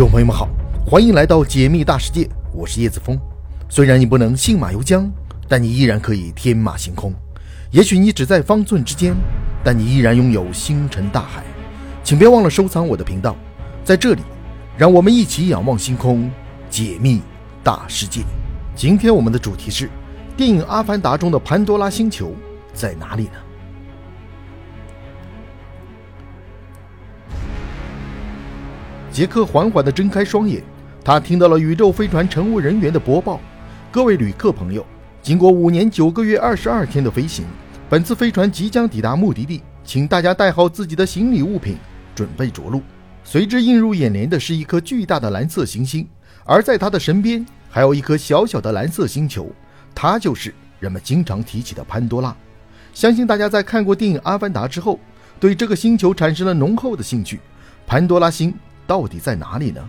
众朋友们好，欢迎来到解密大世界，我是叶子峰。虽然你不能信马由缰，但你依然可以天马行空。也许你只在方寸之间，但你依然拥有星辰大海。请别忘了收藏我的频道，在这里，让我们一起仰望星空，解密大世界。今天我们的主题是：电影《阿凡达》中的潘多拉星球在哪里呢？杰克缓缓地睁开双眼，他听到了宇宙飞船乘务人员的播报：“各位旅客朋友，经过五年九个月二十二天的飞行，本次飞船即将抵达目的地，请大家带好自己的行李物品，准备着陆。”随之映入眼帘的是一颗巨大的蓝色行星，而在它的身边还有一颗小小的蓝色星球，它就是人们经常提起的潘多拉。相信大家在看过电影《阿凡达》之后，对这个星球产生了浓厚的兴趣。潘多拉星。到底在哪里呢？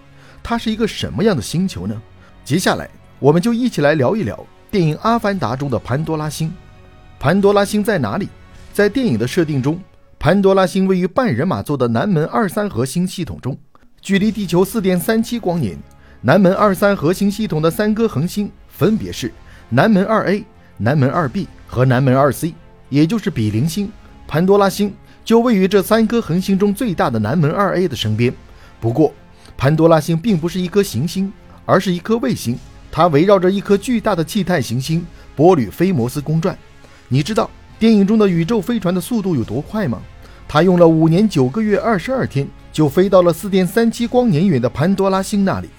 它是一个什么样的星球呢？接下来，我们就一起来聊一聊电影《阿凡达》中的潘多拉星。潘多拉星在哪里？在电影的设定中，潘多拉星位于半人马座的南门二三核心系统中，距离地球四点三七光年。南门二三核心系统的三颗恒星分别是南门二 A、南门二 B 和南门二 C，也就是比邻星。潘多拉星就位于这三颗恒星中最大的南门二 A 的身边。不过，潘多拉星并不是一颗行星，而是一颗卫星。它围绕着一颗巨大的气态行星波吕菲摩斯公转。你知道电影中的宇宙飞船的速度有多快吗？它用了五年九个月二十二天就飞到了四点三七光年远的潘多拉星那里，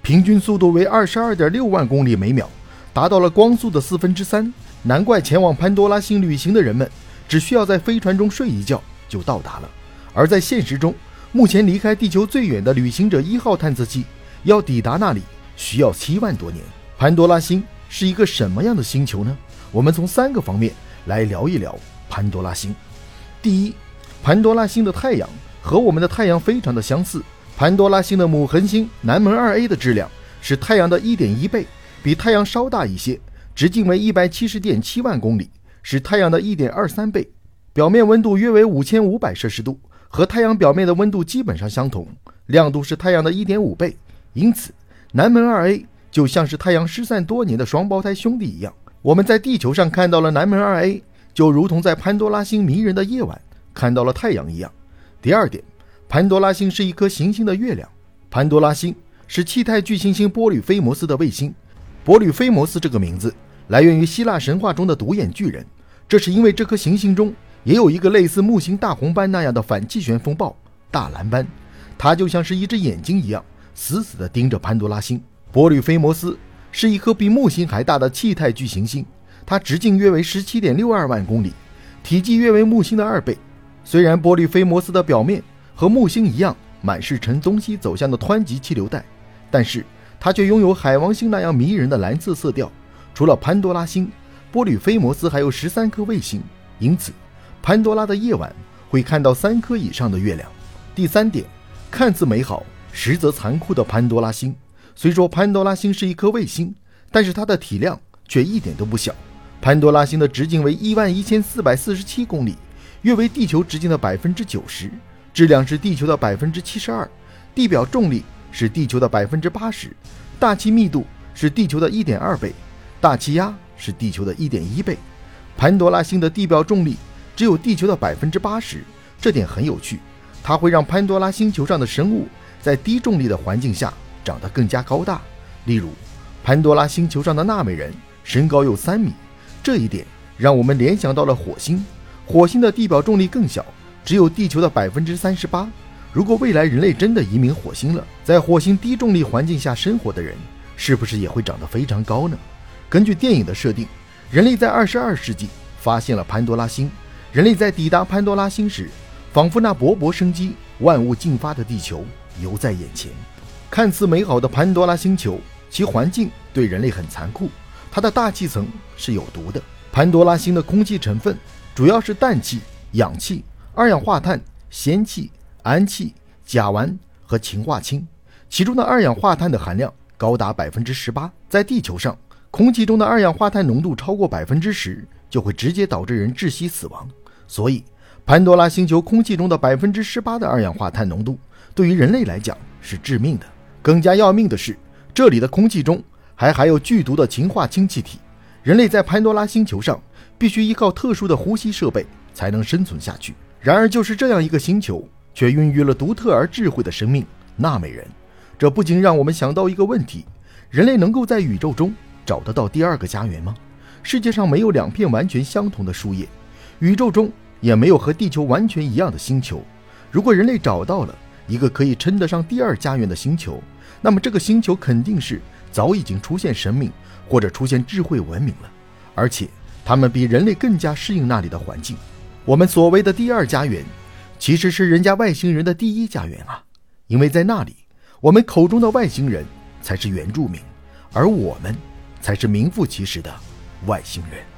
平均速度为二十二点六万公里每秒，达到了光速的四分之三。难怪前往潘多拉星旅行的人们只需要在飞船中睡一觉就到达了。而在现实中，目前离开地球最远的旅行者一号探测器要抵达那里需要七万多年。潘多拉星是一个什么样的星球呢？我们从三个方面来聊一聊潘多拉星。第一，潘多拉星的太阳和我们的太阳非常的相似。潘多拉星的母恒星南门二 A 的质量是太阳的一点一倍，比太阳稍大一些，直径为一百七十点七万公里，是太阳的一点二三倍，表面温度约为五千五百摄氏度。和太阳表面的温度基本上相同，亮度是太阳的一点五倍，因此南门二 A 就像是太阳失散多年的双胞胎兄弟一样。我们在地球上看到了南门二 A，就如同在潘多拉星迷人的夜晚看到了太阳一样。第二点，潘多拉星是一颗行星的月亮。潘多拉星是气态巨行星波吕菲摩斯的卫星。波吕菲摩斯这个名字来源于希腊神话中的独眼巨人，这是因为这颗行星中。也有一个类似木星大红斑那样的反气旋风暴大蓝斑，它就像是一只眼睛一样，死死地盯着潘多拉星。波吕菲摩斯是一颗比木星还大的气态巨行星，它直径约为十七点六二万公里，体积约为木星的二倍。虽然波吕菲摩斯的表面和木星一样满是呈东西走向的湍急气流带，但是它却拥有海王星那样迷人的蓝色色调。除了潘多拉星，波吕菲摩斯还有十三颗卫星，因此。潘多拉的夜晚会看到三颗以上的月亮。第三点，看似美好，实则残酷的潘多拉星。虽说潘多拉星是一颗卫星，但是它的体量却一点都不小。潘多拉星的直径为一万一千四百四十七公里，约为地球直径的百分之九十，质量是地球的百分之七十二，地表重力是地球的百分之八十，大气密度是地球的一点二倍，大气压是地球的一点一倍。潘多拉星的地表重力。只有地球的百分之八十，这点很有趣。它会让潘多拉星球上的生物在低重力的环境下长得更加高大。例如，潘多拉星球上的纳美人身高有三米，这一点让我们联想到了火星。火星的地表重力更小，只有地球的百分之三十八。如果未来人类真的移民火星了，在火星低重力环境下生活的人，是不是也会长得非常高呢？根据电影的设定，人类在二十二世纪发现了潘多拉星。人类在抵达潘多拉星时，仿佛那勃勃生机、万物进发的地球犹在眼前。看似美好的潘多拉星球，其环境对人类很残酷。它的大气层是有毒的。潘多拉星的空气成分主要是氮气、氧气、二氧化碳、氙气、氨气、甲烷和氰化氢，其中的二氧化碳的含量高达百分之十八。在地球上，空气中的二氧化碳浓度超过百分之十，就会直接导致人窒息死亡。所以，潘多拉星球空气中的百分之十八的二氧化碳浓度，对于人类来讲是致命的。更加要命的是，这里的空气中还含有剧毒的氰化氢气体。人类在潘多拉星球上必须依靠特殊的呼吸设备才能生存下去。然而，就是这样一个星球，却孕育了独特而智慧的生命——纳美人。这不禁让我们想到一个问题：人类能够在宇宙中找得到第二个家园吗？世界上没有两片完全相同的树叶，宇宙中也没有和地球完全一样的星球。如果人类找到了一个可以称得上第二家园的星球，那么这个星球肯定是早已经出现生命或者出现智慧文明了，而且他们比人类更加适应那里的环境。我们所谓的第二家园，其实是人家外星人的第一家园啊！因为在那里，我们口中的外星人才是原住民，而我们才是名副其实的。外星人。